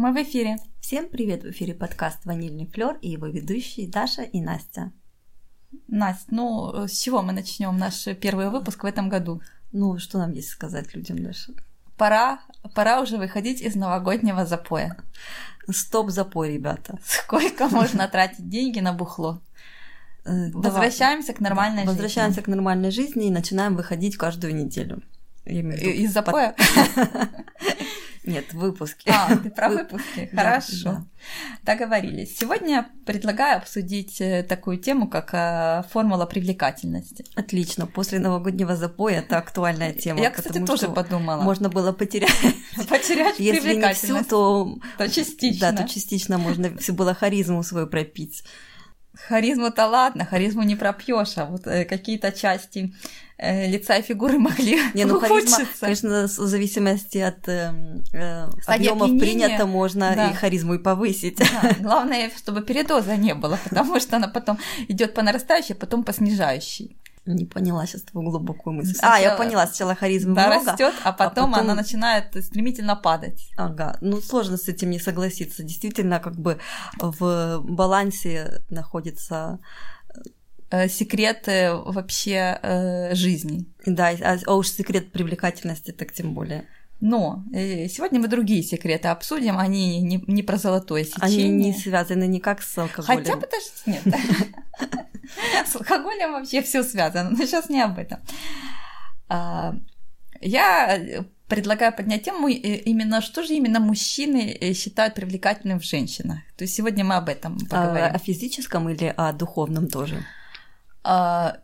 Мы в эфире. Всем привет! В эфире подкаст «Ванильный флер» и его ведущие Даша и Настя. Настя, ну с чего мы начнем наш первый выпуск в этом году? Ну, что нам есть сказать людям, Даша? Пора, пора уже выходить из новогоднего запоя. Стоп запой, ребята. Сколько можно тратить деньги на бухло? Э, Возвращаемся к нормальной жизни. Возвращаемся к нормальной жизни и начинаем выходить каждую неделю. Виду Из запоя? Нет, выпуски. А, ты про выпуски. Хорошо. Договорились. Сегодня предлагаю обсудить э, такую тему, как э, формула привлекательности. Отлично. После новогоднего запоя это актуальная тема. Я, кстати, тоже подумала. Можно было потерять. Потерять Если не всю, то... То частично. Да, то частично можно все было харизму свою пропить. Харизму-то ладно, харизму не пропьешь, а вот э, какие-то части э, лица и фигуры могли не, ну, харизма, конечно, в зависимости от э, э, объемов принято, можно да. и харизму и повысить. Да, главное, чтобы передоза не было, потому что она потом идет по нарастающей, потом по снижающей. Не поняла сейчас твою глубокую мысль. Сначала, а, я поняла, сначала харизма да, много, растет, а потом, а потом она начинает стремительно падать. Ага, ну сложно с этим не согласиться. Действительно, как бы в балансе находится э, секреты вообще э, жизни. Да, а, а уж секрет привлекательности так тем более. Но э, сегодня мы другие секреты обсудим, они не, не про золотое сечение. Они не связаны никак с алкоголем. Хотя, подождите, нет. С алкоголем вообще все связано, но сейчас не об этом. А, я предлагаю поднять тему э, именно, что же именно мужчины э, считают привлекательным в женщинах. То есть сегодня мы об этом поговорим. А, о физическом или о духовном тоже? А,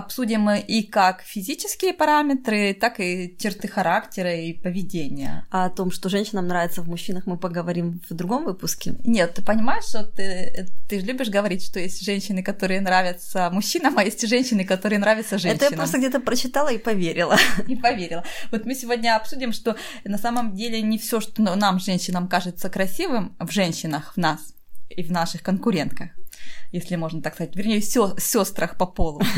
обсудим и как физические параметры, так и черты характера и поведения. А о том, что женщинам нравится в мужчинах, мы поговорим в другом выпуске? Нет, ты понимаешь, что ты, ты же любишь говорить, что есть женщины, которые нравятся мужчинам, а есть женщины, которые нравятся женщинам. Это я просто где-то прочитала и поверила. И поверила. Вот мы сегодня обсудим, что на самом деле не все, что нам, женщинам, кажется красивым в женщинах, в нас и в наших конкурентках, если можно так сказать, вернее, сестрах по полу.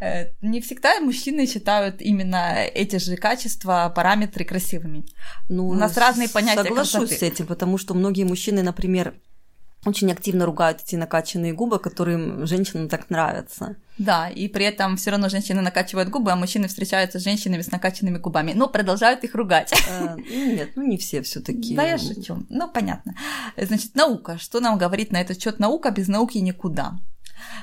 Э, не всегда мужчины считают именно эти же качества, параметры красивыми. Ну, У нас разные понятия Соглашусь красоты. с этим, потому что многие мужчины, например, очень активно ругают эти накачанные губы, которые женщинам так нравятся. Да, и при этом все равно женщины накачивают губы, а мужчины встречаются с женщинами с накачанными губами, но продолжают их ругать. А, нет, ну не все все-таки. Да, я шучу. Ну, понятно. Значит, наука. Что нам говорит на этот счет наука? Без науки никуда.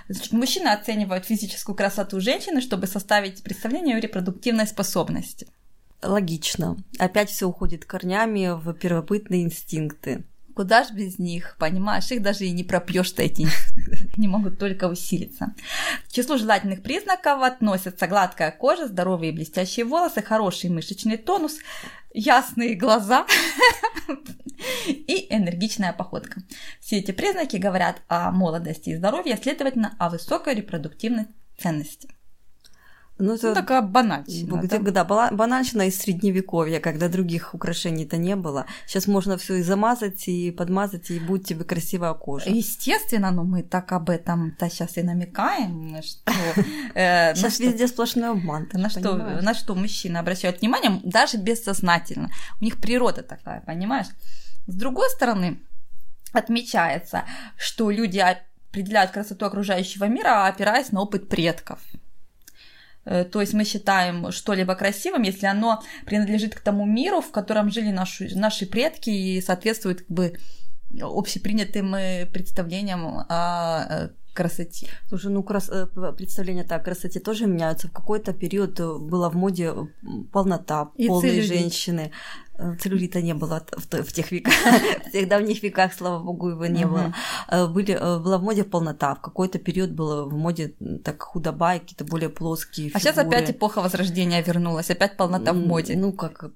Значит, мужчины оценивают физическую красоту женщины, чтобы составить представление о репродуктивной способности. Логично. Опять все уходит корнями в первобытные инстинкты. Куда ж без них, понимаешь? Их даже и не пропьешь-то эти не могут только усилиться. К числу желательных признаков относятся гладкая кожа, здоровые блестящие волосы, хороший мышечный тонус, ясные глаза и энергичная походка. Все эти признаки говорят о молодости и здоровье, следовательно, о высокой репродуктивной ценности. Ну, это ну, такая банальщина. Да, да банальщина из средневековья, когда других украшений-то не было. Сейчас можно все и замазать, и подмазать, и будет тебе красивая кожа. Естественно, но мы так об этом-то сейчас и намекаем, что... Сейчас э, везде сплошной обман. На что, на что мужчины обращают внимание, даже бессознательно. У них природа такая, понимаешь? С другой стороны, отмечается, что люди определяют красоту окружающего мира, опираясь на опыт предков. Э, то есть мы считаем что-либо красивым, если оно принадлежит к тому миру, в котором жили наши, наши предки и соответствует как бы общепринятым э, представлениям о э, красоте. Слушай, ну крас... представления так, красоте тоже меняются. В какой-то период была в моде полнота, и полные женщины. Целлюлита не было в, тех веках, в тех давних веках, слава богу, его не было. Э, были, э, была в моде полнота, в какой-то период было в моде так худоба, какие-то более плоские фигуры. А сейчас опять эпоха Возрождения вернулась, опять полнота в моде. Ну как?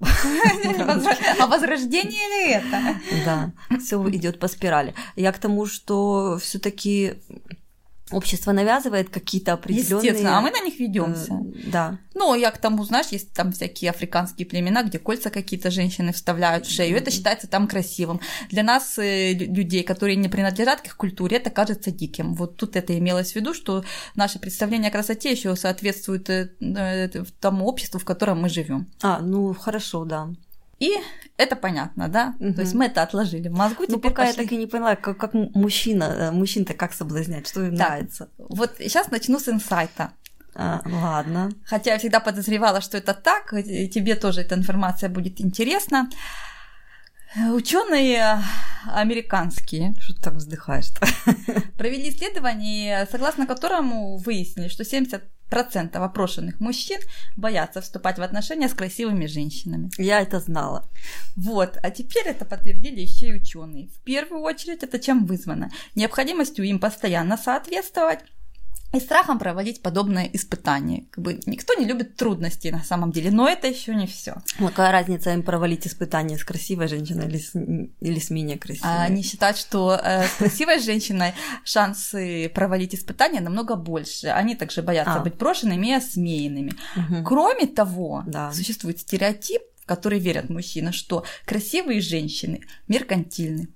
А возрождение ли это? Да, все идет по спирали. Я к тому, что все таки общество навязывает какие-то определенные. Естественно, а мы на них ведемся. Э, да. Ну, я к тому, знаешь, есть там всякие африканские племена, где кольца какие-то женщины вставляют в шею. Это считается там красивым. Для нас, э, людей, которые не принадлежат к их культуре, это кажется диким. Вот тут это имелось в виду, что наше представление о красоте еще соответствует э, тому обществу, в котором мы живем. А, ну хорошо, да. И это понятно, да? Угу. То есть мы это отложили в мозгу. Ну, пока пошли... я так и не поняла, как, как мужчина, э, мужчин-то как соблазнять, что им да. нравится. Вот сейчас начну с инсайта. А, ладно. Хотя я всегда подозревала, что это так, и тебе тоже эта информация будет интересна. Ученые американские, что ты так вздыхаешь-то, провели исследование, согласно которому выяснили, что 70 процентов опрошенных мужчин боятся вступать в отношения с красивыми женщинами. Я это знала. Вот, а теперь это подтвердили еще и ученые. В первую очередь это чем вызвано? Необходимостью им постоянно соответствовать и страхом проводить подобное испытание. Как бы никто не любит трудностей на самом деле, но это еще не все. Ну, какая разница им провалить испытание с красивой женщиной или с, или с менее красивой? А они считают, что э, с красивой женщиной шансы провалить испытание намного больше. Они также боятся а. быть брошенными и осмеянными. Угу. Кроме того, да. существует стереотип, в который верят мужчины, что красивые женщины меркантильны,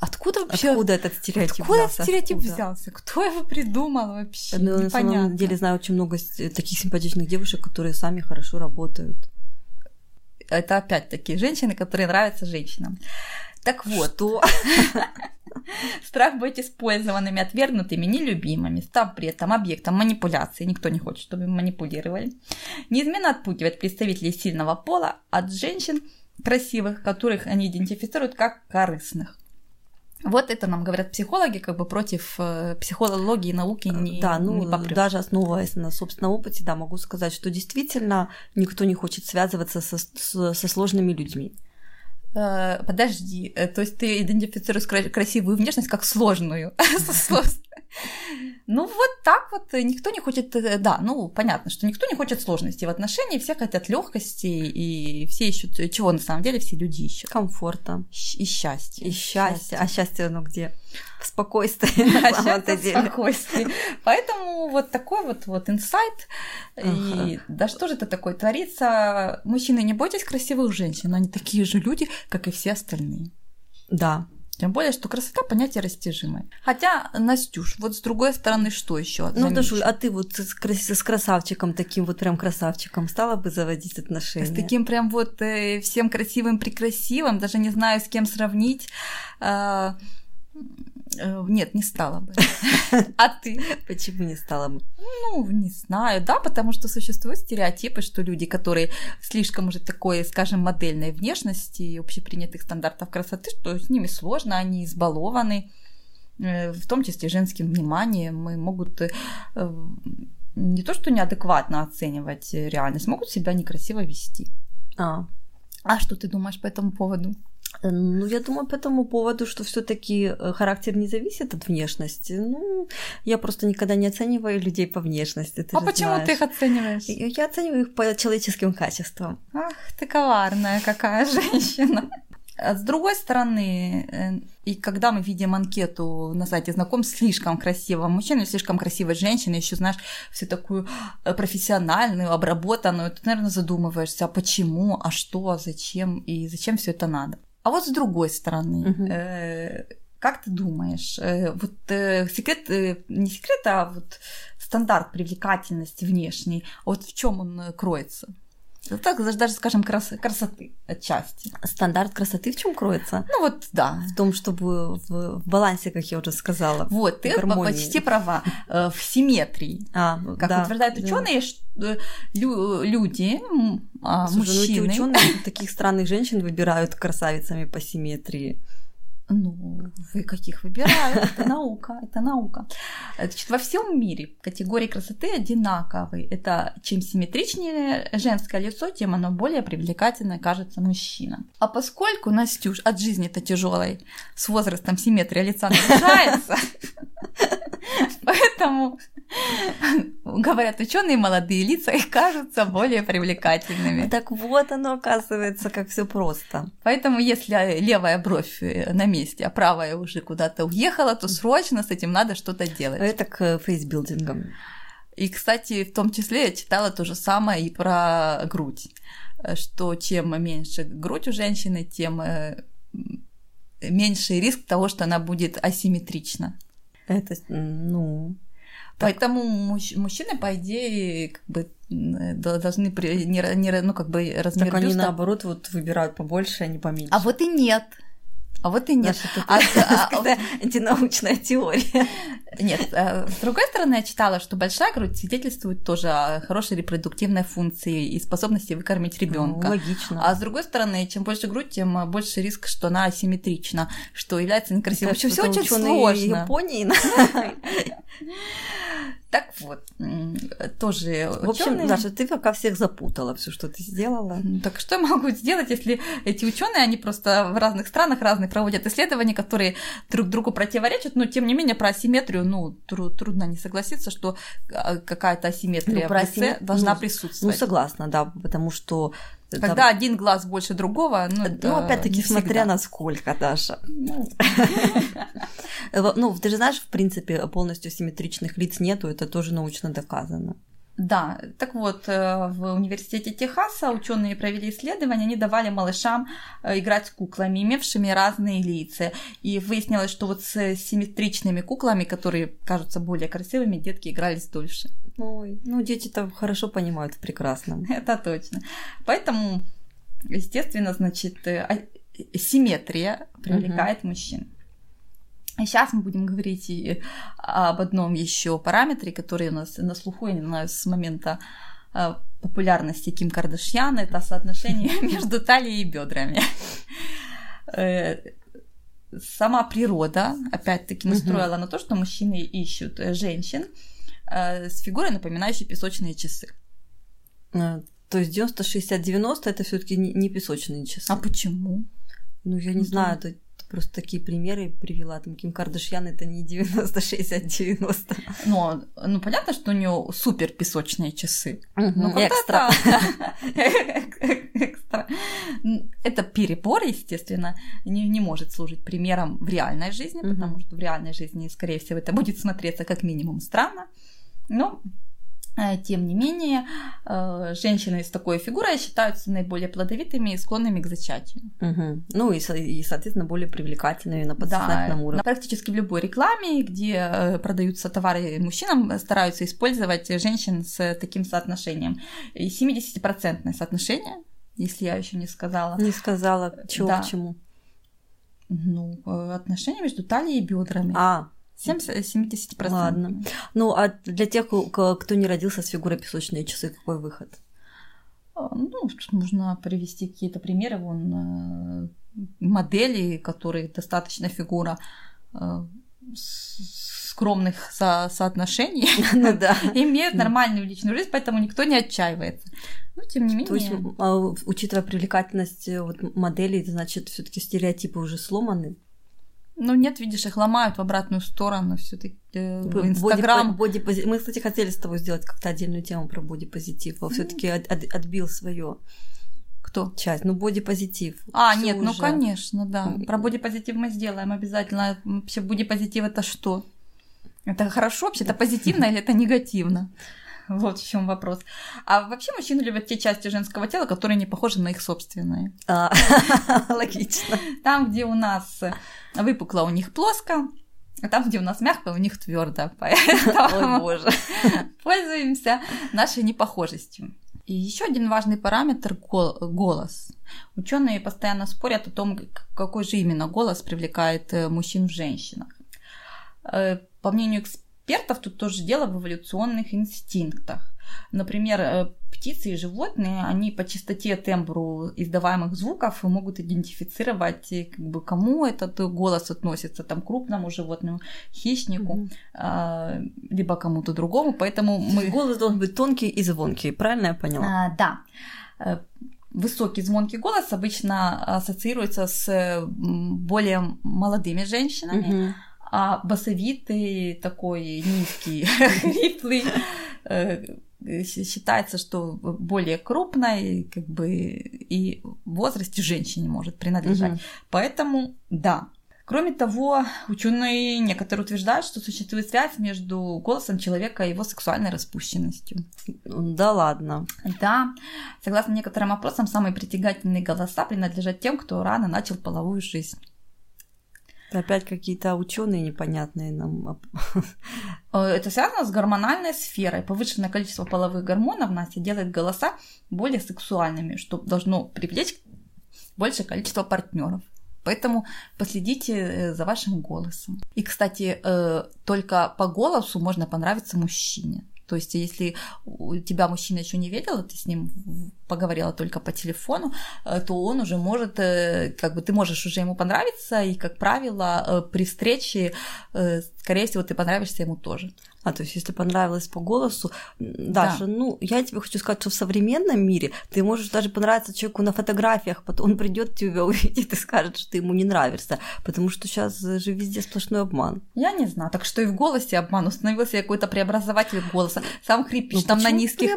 Откуда вообще? Откуда этот стереотип Откуда взялся? этот стереотип Откуда? взялся? Кто его придумал вообще? Ну, на самом деле знаю очень много таких симпатичных девушек, которые сами хорошо работают. Это опять-таки женщины, которые нравятся женщинам. Так вот. Что? Страх быть использованными, отвергнутыми, нелюбимыми, став при этом объектом манипуляции, никто не хочет, чтобы манипулировали, неизменно отпугивает представителей сильного пола от женщин, красивых, которых они идентифицируют как корыстных. Вот это нам говорят психологи, как бы против э, психологии науки не Да, ну не даже основываясь на собственном опыте, да, могу сказать, что действительно никто не хочет связываться со, со, со сложными людьми. Э, подожди, э, то есть ты идентифицируешь красивую внешность как сложную. Ну вот так вот никто не хочет, э, да, ну понятно, что никто не хочет сложностей в отношении, все хотят легкости, и все ищут, чего на самом деле все люди ищут? Комфорта. И счастья. И счастья. А счастье оно где? В спокойствии, на самом-то деле. спокойствии. Поэтому вот такой вот, вот инсайт. И да что же это такое творится? Мужчины, не бойтесь красивых женщин, они такие же люди, как и все остальные. Да, тем более, что красота понятие растяжимое. Хотя, Настюш, вот с другой стороны, что еще? Ну, Дашуль, а ты вот с, с красавчиком, таким вот прям красавчиком, стала бы заводить отношения? С таким прям вот э, всем красивым прекрасивым, даже не знаю, с кем сравнить. Э, нет, не стала бы. А ты? Почему не стала бы? Ну, не знаю, да, потому что существуют стереотипы, что люди, которые слишком уже такой, скажем, модельной внешности, общепринятых стандартов красоты, что с ними сложно, они избалованы, э, в том числе женским вниманием, и могут э, не то что неадекватно оценивать реальность, могут себя некрасиво вести. А. А что ты думаешь по этому поводу? Э, ну, я думаю по этому поводу, что все-таки э, характер не зависит от внешности. Ну, я просто никогда не оцениваю людей по внешности. А почему знаешь. ты их оцениваешь? Я оцениваю их по человеческим качествам. Ах, ты коварная какая женщина. А с другой стороны, э, и когда мы видим анкету на сайте знаком слишком красивого мужчины, слишком красивой женщины, еще знаешь, всю такую профессиональную, обработанную, ты, наверное, задумываешься, а почему, а что, а зачем и зачем все это надо. А вот с другой стороны, угу. э, как ты думаешь, э, вот э, секрет, э, не секрет, а вот стандарт привлекательности внешней, вот в чем он э, кроется? Так, даже, скажем, крас красоты отчасти. Стандарт красоты в чем кроется? Ну вот, да. В том, чтобы в, в балансе, как я уже сказала. Вот, ты гармонии. почти права. Э, в симметрии. А, как да, утверждают ученые, да. люди, а, Слушай, мужчины. Ну, эти ученые таких странных женщин выбирают красавицами по симметрии. Ну, вы каких выбираете? Это наука, это наука. Значит, во всем мире категории красоты одинаковые. Это чем симметричнее женское лицо, тем оно более привлекательно кажется мужчинам. А поскольку, Настюш, от жизни-то тяжелой, с возрастом симметрия лица нарушается, поэтому говорят ученые, молодые лица их кажутся более привлекательными. Так вот оно оказывается, как все просто. Поэтому, если левая бровь на месте, а правая уже куда-то уехала, то срочно с этим надо что-то делать. Это к фейсбилдингам. И, кстати, в том числе я читала то же самое и про грудь, что чем меньше грудь у женщины, тем э, меньше риск того, что она будет асимметрична. Это, ну, Поэтому мужчины, по идее, как бы должны не, не, ну, как бы размер Так они наоборот вот выбирают побольше, а не поменьше. А вот и нет. А вот и нет. Наша, а, а, а, антинаучная теория. Нет, э, с другой стороны, я читала, что большая грудь свидетельствует тоже о хорошей репродуктивной функции и способности выкормить ребенка. Ну, логично. А с другой стороны, чем больше грудь, тем больше риск, что она асимметрична, что является некрасивой. В общем, все очень сложно. Японии. Так вот, тоже В общем, ученые... Даша, ты пока всех запутала, все, что ты сделала. Так что я могу сделать, если эти ученые, они просто в разных странах разные проводят исследования, которые друг другу противоречат, но тем не менее про асимметрию, ну, тру- трудно не согласиться, что а, какая-то асимметрия ну, про асимметрию должна ну, присутствовать. Ну, согласна, да, потому что когда там... один глаз больше другого, ну, ну опять-таки, смотря на сколько, Даша. Ну. ну, ты же знаешь, в принципе, полностью симметричных лиц нету, это тоже научно доказано. Да, так вот, э, в университете Техаса ученые провели исследование, они давали малышам э, играть с куклами, имевшими разные лица. И выяснилось, что вот с симметричными куклами, которые кажутся более красивыми, детки игрались дольше. Ой, ну дети-то хорошо понимают в прекрасном. Это точно. Поэтому, естественно, значит, э, а, симметрия привлекает угу. мужчин. Сейчас мы будем говорить и об одном еще параметре, который у нас на слуху, я не знаю, с момента а, популярности Ким Кардашьян, это соотношение между талией и бедрами. Э, сама природа, опять-таки, настроила на то, что мужчины ищут э, женщин э, с фигурой, напоминающей песочные часы. То есть 90-60-90 это все-таки не песочные часы. А почему? Ну, я не ну, знаю, это просто такие примеры привела. Там Ким Кардашьян это не 90, 60, 90. Ну, ну понятно, что у нее супер песочные часы. Угу, ну, экстра. экстра. Это перебор, естественно, не, не может служить примером в реальной жизни, угу. потому что в реальной жизни, скорее всего, это будет смотреться как минимум странно. Но Э, тем не менее, э, женщины с такой фигурой считаются наиболее плодовитыми и склонными к зачатию. Угу. Ну и, и, соответственно, более привлекательными на подсознательном да, уровне. Практически в любой рекламе, где э, продаются товары мужчинам, стараются использовать женщин с таким соотношением. И 70% соотношение, если я еще не сказала. Не сказала, чего да. к чему. Ну, отношение между талией и бедрами. А, 70%. Ладно. Ну, а для тех, кто не родился с фигурой песочные часы, какой выход? А, ну, можно привести какие-то примеры. Вон э, модели, которые достаточно фигура э, скромных со соотношений ну, да. имеют нормальную личную жизнь, поэтому никто не отчаивается. Ну, тем не менее. То есть, а, учитывая привлекательность э, вот, моделей, значит, все таки стереотипы уже сломаны? Ну нет, видишь, их ломают в обратную сторону все-таки. Э, Инстаграм. Боди, боди, мы, кстати, хотели с тобой сделать как-то отдельную тему про бодипозитив, а все-таки от, от, отбил свое. Кто? Часть. Ну, бодипозитив. А, нет, ну, уже. ну конечно, да. Про бодипозитив мы сделаем обязательно. Вообще бодипозитив это что? Это хорошо вообще? Это позитивно или это негативно? Вот в чем вопрос. А вообще мужчины любят те части женского тела, которые не похожи на их собственные. А, логично. Там, где у нас выпукло, у них плоско, а там, где у нас мягко, у них твердо. Поэтому боже. пользуемся нашей непохожестью. И еще один важный параметр голос. Ученые постоянно спорят о том, какой же именно голос привлекает э, мужчин в женщинах. Э, по мнению экспертов, экспертов тут тоже дело в эволюционных инстинктах. Например, э, птицы и животные, они по частоте тембру издаваемых звуков могут идентифицировать, э, как бы, кому этот голос относится, там, крупному животному, хищнику, mm-hmm. либо кому-то другому, поэтому мы... Голос должен быть тонкий и звонкий, правильно я поняла? А, да. Э, высокий звонкий голос обычно ассоциируется с более молодыми женщинами, mm-hmm а басовитый такой низкий, хриплый, э, считается, что более крупной, как бы и в возрасте женщине может принадлежать. Угу. Поэтому да. Кроме того, ученые некоторые утверждают, что существует связь между голосом человека и его сексуальной распущенностью. Да ладно. Да. Согласно некоторым опросам, самые притягательные голоса принадлежат тем, кто рано начал половую жизнь. Опять какие-то ученые непонятные нам. Э, это связано с гормональной сферой. Повышенное количество половых гормонов в нас делает голоса более сексуальными, что должно привлечь большее количество партнеров. Поэтому последите э, за вашим голосом. И, кстати, э, только по голосу можно понравиться мужчине. То есть, если у тебя мужчина еще не видел, ты с ним поговорила только по телефону, э, то он уже может, э, как бы ты можешь уже ему понравиться, и, как правило, э, при встрече, скорее всего, ты понравишься ему тоже. А, то есть, если понравилось по голосу, Даша, да. ну, я тебе хочу сказать, что в современном мире ты можешь даже понравиться человеку на фотографиях, потом он придет тебя увидит и скажет, что ты ему не нравишься, потому что сейчас же везде сплошной обман. Я не знаю, так что и в голосе обман, установился какой-то преобразователь голоса, сам хрипишь, ну, там на низких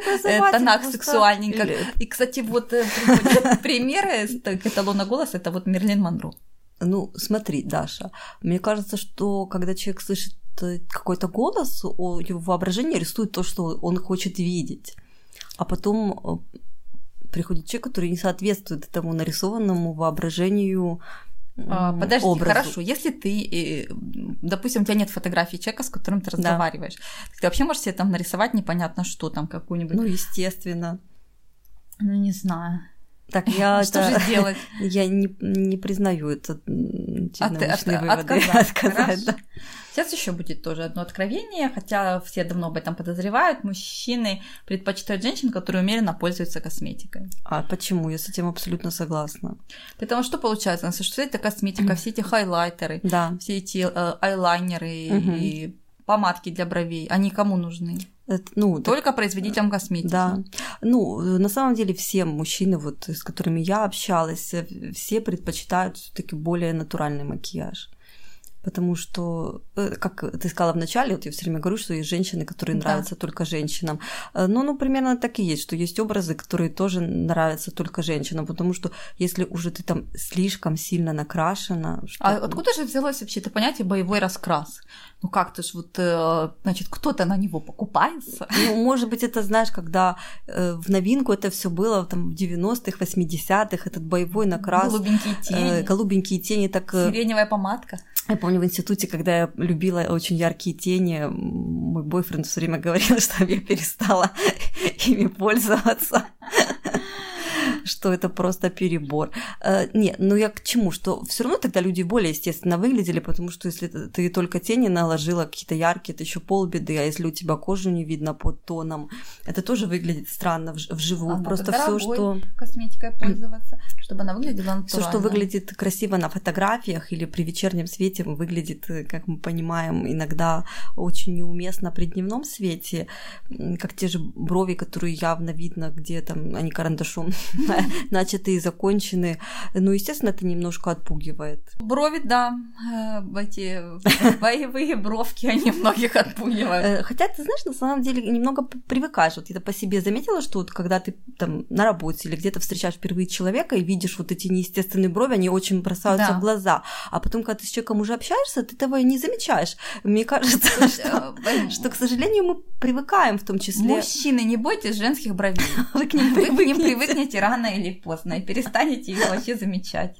тонах сексуальненько, и, кстати, вот э, примеры к эталона голоса это вот Мерлин Монро. Ну, смотри, Даша, мне кажется, что когда человек слышит э, какой-то голос, его воображение рисует то, что он хочет видеть. А потом э, приходит человек, который не соответствует этому нарисованному воображению а, Подожди, образу. хорошо, если ты, допустим, у тебя нет фотографии человека, с которым ты разговариваешь, да. ты вообще можешь себе там нарисовать непонятно что там, какую-нибудь... Ну, естественно. Ну, не знаю. Так, я Что же делать? Я не, не признаю это от, от, отказать. отказать да. Сейчас еще будет тоже одно откровение, хотя все давно об этом подозревают. Мужчины предпочитают женщин, которые умеренно пользуются косметикой. А почему? Я с этим абсолютно согласна. Потому что получается, у нас что это косметика, все эти хайлайтеры, да. все эти э, айлайнеры угу. и помадки для бровей, они кому нужны? Это, ну, Только так, производителям косметики. Да. Ну, на самом деле все мужчины, вот, с которыми я общалась, э, все предпочитают все-таки более натуральный макияж потому что, э, как ты сказала в начале, вот я все время говорю, что есть женщины, которые да. нравятся только женщинам. Э, ну, ну, примерно так и есть, что есть образы, которые тоже нравятся только женщинам, потому что если уже ты там слишком сильно накрашена... Что... А откуда же взялось вообще это понятие боевой раскрас? Ну как ты ж вот, э, значит, кто-то на него покупается? Ну, может быть, это, знаешь, когда в новинку это все было там в 90-х, 80-х, этот боевой накрас. Голубенькие тени. Голубенькие тени, так... Сиреневая помадка. Я помню в институте, когда я любила очень яркие тени, мой бойфренд все время говорил, что я перестала ими пользоваться что это просто перебор. Э, нет, ну я к чему? Что все равно тогда люди более естественно выглядели, потому что если ты только тени наложила какие-то яркие, это еще полбеды, а если у тебя кожу не видно под тоном, это тоже выглядит странно вживую. А, просто все, что косметикой пользоваться, чтобы она выглядела натурально. Все, что выглядит красиво на фотографиях или при вечернем свете, выглядит, как мы понимаем, иногда очень неуместно при дневном свете, как те же брови, которые явно видно, где там они карандашом начатые, законченные. Ну, естественно, это немножко отпугивает. Брови, да, э, эти боевые бровки, они многих отпугивают. Э, хотя, ты знаешь, на самом деле немного привыкаешь. Вот я по себе заметила, что вот когда ты там на работе или где-то встречаешь впервые человека и видишь вот эти неестественные брови, они очень бросаются да. в глаза. А потом, когда ты с человеком уже общаешься, ты этого и не замечаешь. Мне кажется, что, э, что, к сожалению, мы привыкаем в том числе. Мужчины, не бойтесь женских бровей. Вы к ним привыкнете рано или поздно, и перестанете их вообще замечать.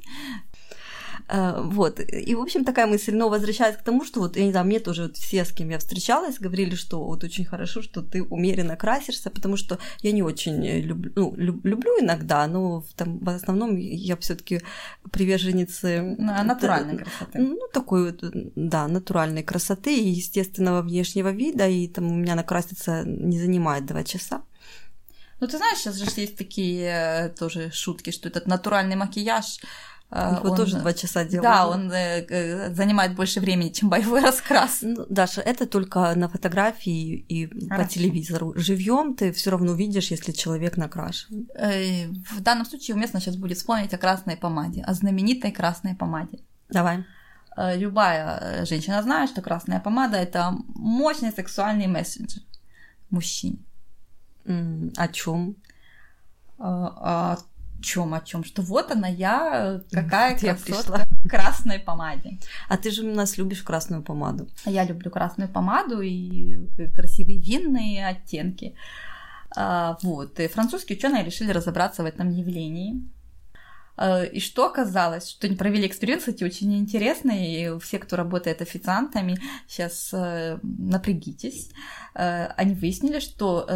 Э, вот. И, в общем, такая мысль. Но возвращаясь к тому, что вот, я не знаю, мне тоже вот все, с кем я встречалась, говорили, что вот очень хорошо, что ты умеренно красишься, потому что я не очень люблю, ну, люблю иногда, но там, в основном я все таки приверженницы... Натуральной красоты. Ну, такой вот, да, натуральной красоты и естественного внешнего вида, и там у меня накраситься не занимает два часа. Ну, ты знаешь, сейчас же есть такие э, тоже шутки, что этот натуральный макияж, э, его он, тоже два часа делал. Да, он э, занимает больше времени, чем боевой раскрас. Ну, Даша, это только на фотографии и Хорошо. по телевизору. Живьем ты все равно видишь, если человек накрашен. В данном случае уместно сейчас будет вспомнить о красной помаде, о знаменитой красной помаде. Давай. Любая женщина знает, что красная помада это мощный сексуальный месседж мужчине. О чем? А, о чем, о чем? Что вот она я, какая вот красотка в красной помаде. А ты же у нас любишь красную помаду. Я люблю красную помаду и красивые винные оттенки. А, вот. И французские ученые решили разобраться в этом явлении. Э, и что оказалось? Что они провели эксперимент, кстати, очень интересный, и все, кто работает официантами, сейчас э, напрягитесь. Э, они выяснили, что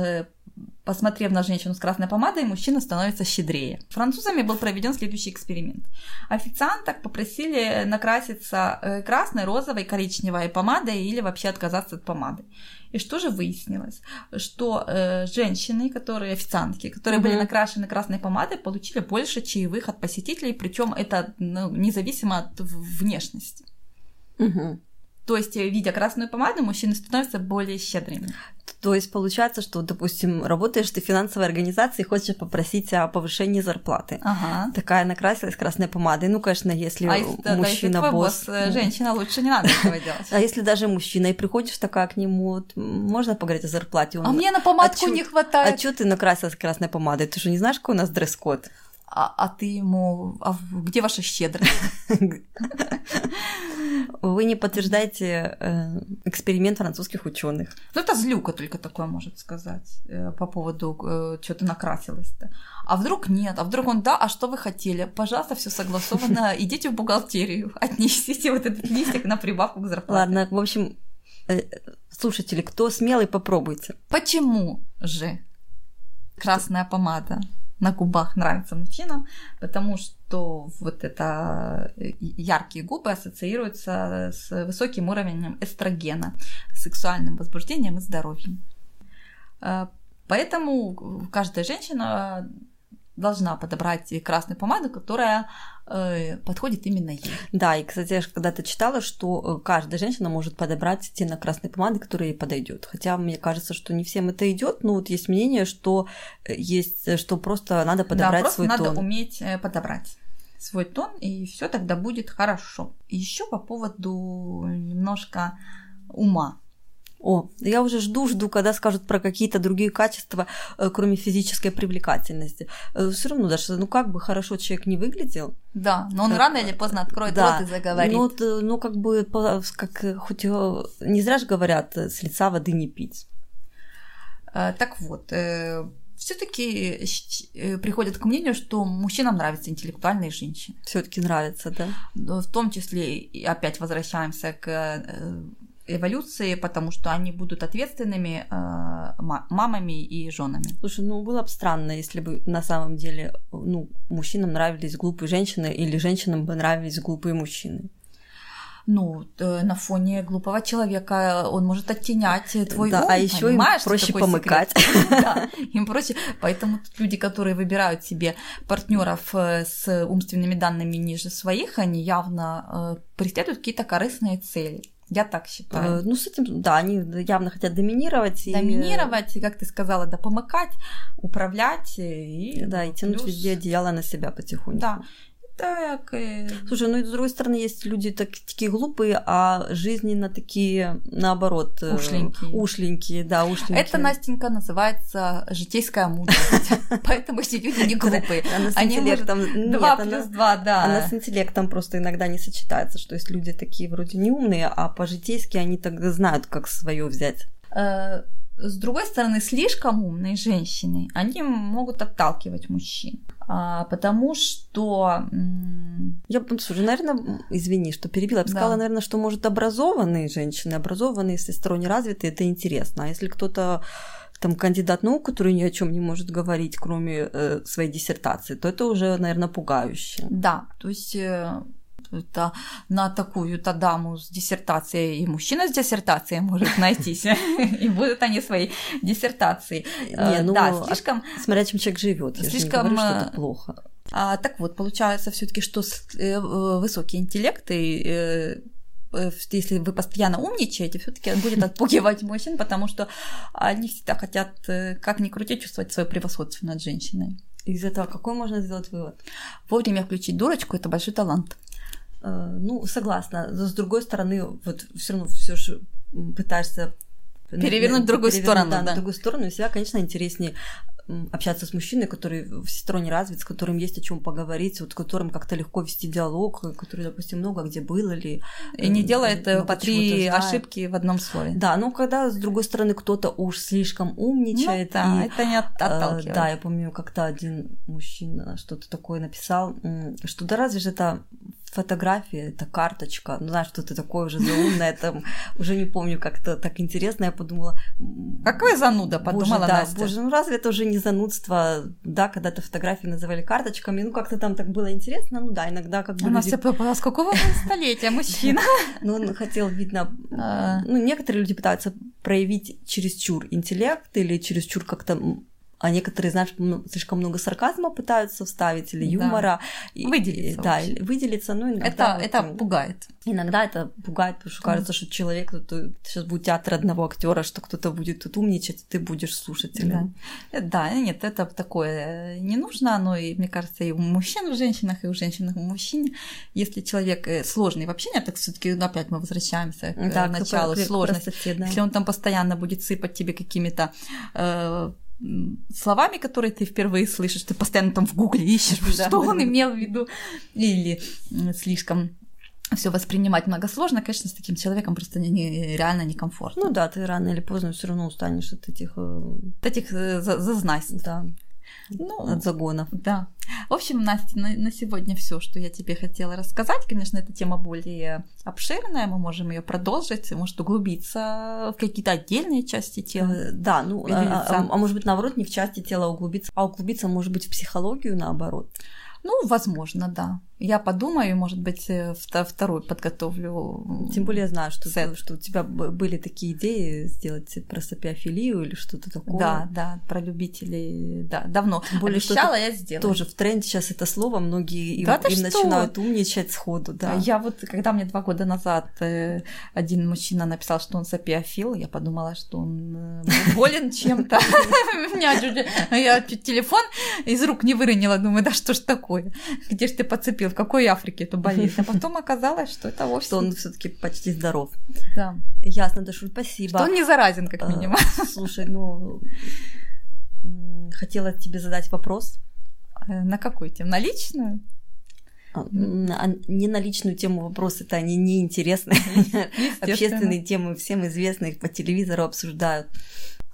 посмотрев на женщину с красной помадой, мужчина становится щедрее. Французами был проведен следующий эксперимент. Официанток попросили накраситься э, красной, розовой, коричневой помадой или вообще отказаться от помады. И что же выяснилось? Что э, женщины, которые официантки, которые угу. были накрашены красной помадой, получили больше чаевых от посетителей, причем это ну, независимо от внешности. Угу. То есть, видя красную помаду, мужчины становятся более щедрыми. То есть получается, что, допустим, работаешь ты в финансовой организации и хочешь попросить о повышении зарплаты. Ага. Такая накрасилась красной помадой. Ну, конечно, если а если, мужчина да, если босс, босс, э, женщина, лучше не надо этого делать. А если даже мужчина и приходишь такая к нему, можно поговорить о зарплате? а мне на помадку не хватает. А что ты накрасилась красной помадой? Ты же не знаешь, какой у нас дресс-код? А, а ты ему, а где ваша щедрость? Вы не подтверждаете э, эксперимент французских ученых. Ну, это злюка только такое может сказать э, по поводу, э, что ты накрасилась-то. А вдруг нет? А вдруг он, да, а что вы хотели? Пожалуйста, все согласовано, идите в бухгалтерию, отнесите вот этот листик на прибавку к зарплате. Ладно, в общем, э, слушатели, кто смелый, попробуйте. Почему же красная помада на губах нравится мужчинам, потому что вот это э, яркие губы ассоциируются с высоким уровнем эстрогена, сексуальным возбуждением и здоровьем. Э, поэтому каждая женщина должна подобрать красную помаду, которая подходит именно ей. Да, и, кстати, я когда-то читала, что э, каждая женщина может подобрать оттенок красной помады, которая ей подойдет. Хотя мне кажется, что не всем это идет, но вот есть мнение, что э, есть, э, что просто надо подобрать да, просто свой надо тон. уметь подобрать свой тон, и все тогда будет хорошо. Еще по поводу немножко ума. О, я уже жду, жду, когда скажут про какие-то другие качества, э, кроме физической привлекательности. Э, Все равно даже, ну как бы хорошо человек не выглядел. Да, но он как... рано или поздно откроет да. рот и заговорит. Ну, вот, ну как бы, как хоть не зря же говорят, с лица воды не пить. Так вот, все-таки приходят к мнению, что мужчинам нравятся интеллектуальные женщины. Все-таки нравится, да? В том числе, опять возвращаемся к эволюции, потому что они будут ответственными э, мамами и женами. Слушай, ну было бы странно, если бы на самом деле ну, мужчинам нравились глупые женщины или женщинам бы нравились глупые мужчины. Ну, э, на фоне глупого человека он может оттенять твой да, ум, а еще им проще помыкать. Да, им проще. Поэтому люди, которые выбирают себе партнеров э, с умственными данными ниже своих, они явно э, преследуют какие-то корыстные цели. Я так считаю. Э, ну, с этим, да, они явно хотят доминировать. Доминировать, и, как ты сказала, да, помыкать, управлять. И да, и тянуть плюс... везде одеяло на себя потихоньку. Да. Так. И... Слушай, ну и с другой стороны, есть люди так, такие глупые, а жизненно такие, наоборот, э, ушленькие. Ушленькие, да, ушленькие. Это, Настенька, называется житейская мудрость. Поэтому эти люди не глупые. Она с интеллектом... Два плюс два, да. Она с интеллектом просто иногда не сочетается, что есть люди такие вроде неумные, а по-житейски они тогда знают, как свое взять. Э, с другой стороны, слишком умные женщины, они могут отталкивать мужчин. А, потому что... Я, слушай, наверное, извини, что перебила. Я бы да. сказала, наверное, что, может, образованные женщины, образованные, всесторонне развитые, это интересно. А если кто-то там кандидат наук, который ни о чем не может говорить, кроме э, своей диссертации, то это уже, наверное, пугающе. Да, то есть э, это на такую-то даму с диссертацией и мужчина с диссертацией может найтись, и будут они своей диссертацией. Не, ну, да, слишком... Смотря чем человек живет, я слишком... говорю, что это э, плохо. А, так вот, получается все таки что э, высокий интеллект и э, если вы постоянно умничаете, все-таки он будет отпугивать мужчин, потому что они всегда хотят, как ни крути, чувствовать свое превосходство над женщиной. Из этого какой можно сделать вывод? Вовремя включить дурочку – это большой талант. Э, ну, согласна. Но с другой стороны, вот все равно все же пытаешься перевернуть в другую сторону. Да, да. в другую сторону. Всегда, конечно, интереснее общаться с мужчиной, который всесторонне развит, с которым есть о чем поговорить, вот с которым как-то легко вести диалог, который, допустим, много где был или... И не делает по три ошибки в одном слове. Да, ну когда, с другой стороны, кто-то уж слишком умничает. Ну, да, и, это не отталкивает. Да, я помню, как-то один мужчина что-то такое написал, что да разве же это фотография, это карточка, ну, знаешь, что-то такое уже заумное, там, уже не помню, как-то так интересно, я подумала... Какое зануда, подумала боже, да, Настя. Боже, ну разве это уже не занудство? Да, когда-то фотографии называли карточками, ну, как-то там так было интересно, ну да, иногда как бы... Она люди... с какого столетия мужчина? Ну, он хотел, видно, а. ну, некоторые люди пытаются проявить чересчур интеллект или чересчур как-то а некоторые, знаешь, слишком много сарказма пытаются вставить или юмора. Да. Выделиться. Да, вообще. выделиться. Ну, иногда это, вот, это пугает. Иногда это пугает, потому что mm. кажется, что человек, тут, сейчас будет театр одного актера, что кто-то будет тут умничать, ты будешь слушателем. Да. Э, да, нет, это такое не нужно, но и, мне кажется, и у мужчин в женщинах, и у женщин в мужчине. Если человек э, сложный в общении, так все таки ну, опять мы возвращаемся к да, началу сложности. Да. Если он там постоянно будет сыпать тебе какими-то э, словами, которые ты впервые слышишь, ты постоянно там в гугле ищешь, что он имел в виду, или слишком все воспринимать многосложно, конечно, с таким человеком просто не, не, реально некомфортно. Ну да, ты рано или поздно все равно устанешь от этих... Э, от этих э, зазнайств. Да ну, от загонов. Да. В общем, Настя, на, на сегодня все, что я тебе хотела рассказать. Конечно, эта тема более обширная, мы можем ее продолжить, может углубиться в какие-то отдельные части тела. Э, да, ну, а, а, а может быть, наоборот, не в части тела углубиться, а углубиться, может быть, в психологию наоборот. Ну, возможно, да. Я подумаю, может быть, э, второй подготовлю. Тем более я знаю, что, сет. что у тебя были такие идеи сделать про сапиофилию или что-то такое. Да, да, про любителей, да, давно. Тем более, Обещала, я сделала. Тоже в тренде сейчас это слово, многие да им, им начинают умничать сходу, да. Я вот, когда мне два года назад э, один мужчина написал, что он сапиофил, я подумала, что он э, болен чем-то. Я чуть телефон из рук не выронила, думаю, да что ж такое, где ж ты подцепил в какой Африке эту болезнь. А потом оказалось, что это вовсе... Что он все таки почти здоров. Да. Ясно, Дашу, спасибо. Что он не заразен, как минимум. Слушай, ну... Хотела тебе задать вопрос. Э, на какую тему? На личную? А, не на личную тему вопросы-то они неинтересны. Общественные темы всем известны, их по телевизору обсуждают.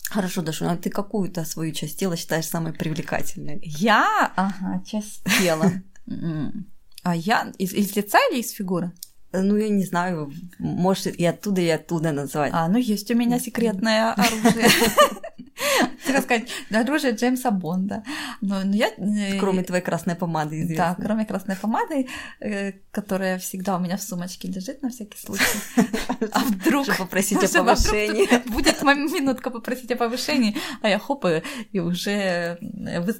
Хорошо, Даша, а ты какую-то свою часть тела считаешь самой привлекательной? Я? Ага, часть тела. А я из, из лица или из фигуры? Ну, я не знаю, может, и оттуда, и оттуда назвать. А, ну, есть у меня секретное оружие. Хотела сказать, оружие Джеймса Бонда. Но, но я... Э, кроме твоей красной помады, известно. Да, кроме красной помады, э, которая всегда у меня в сумочке лежит на всякий случай. А вдруг... Попросить о повышении. Будет минутка попросить о повышении, а я хоп, и уже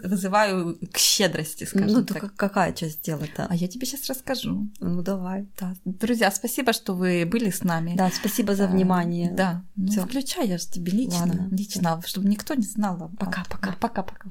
вызываю к щедрости, скажем Ну, то какая часть тела-то? А я тебе сейчас расскажу. Ну, давай. Да. Друзья, спасибо, что вы были с нами. Да, спасибо за внимание. Да. Ну, включай я же тебе лично, лично, чтобы никто не знал. Пока-пока. Пока-пока.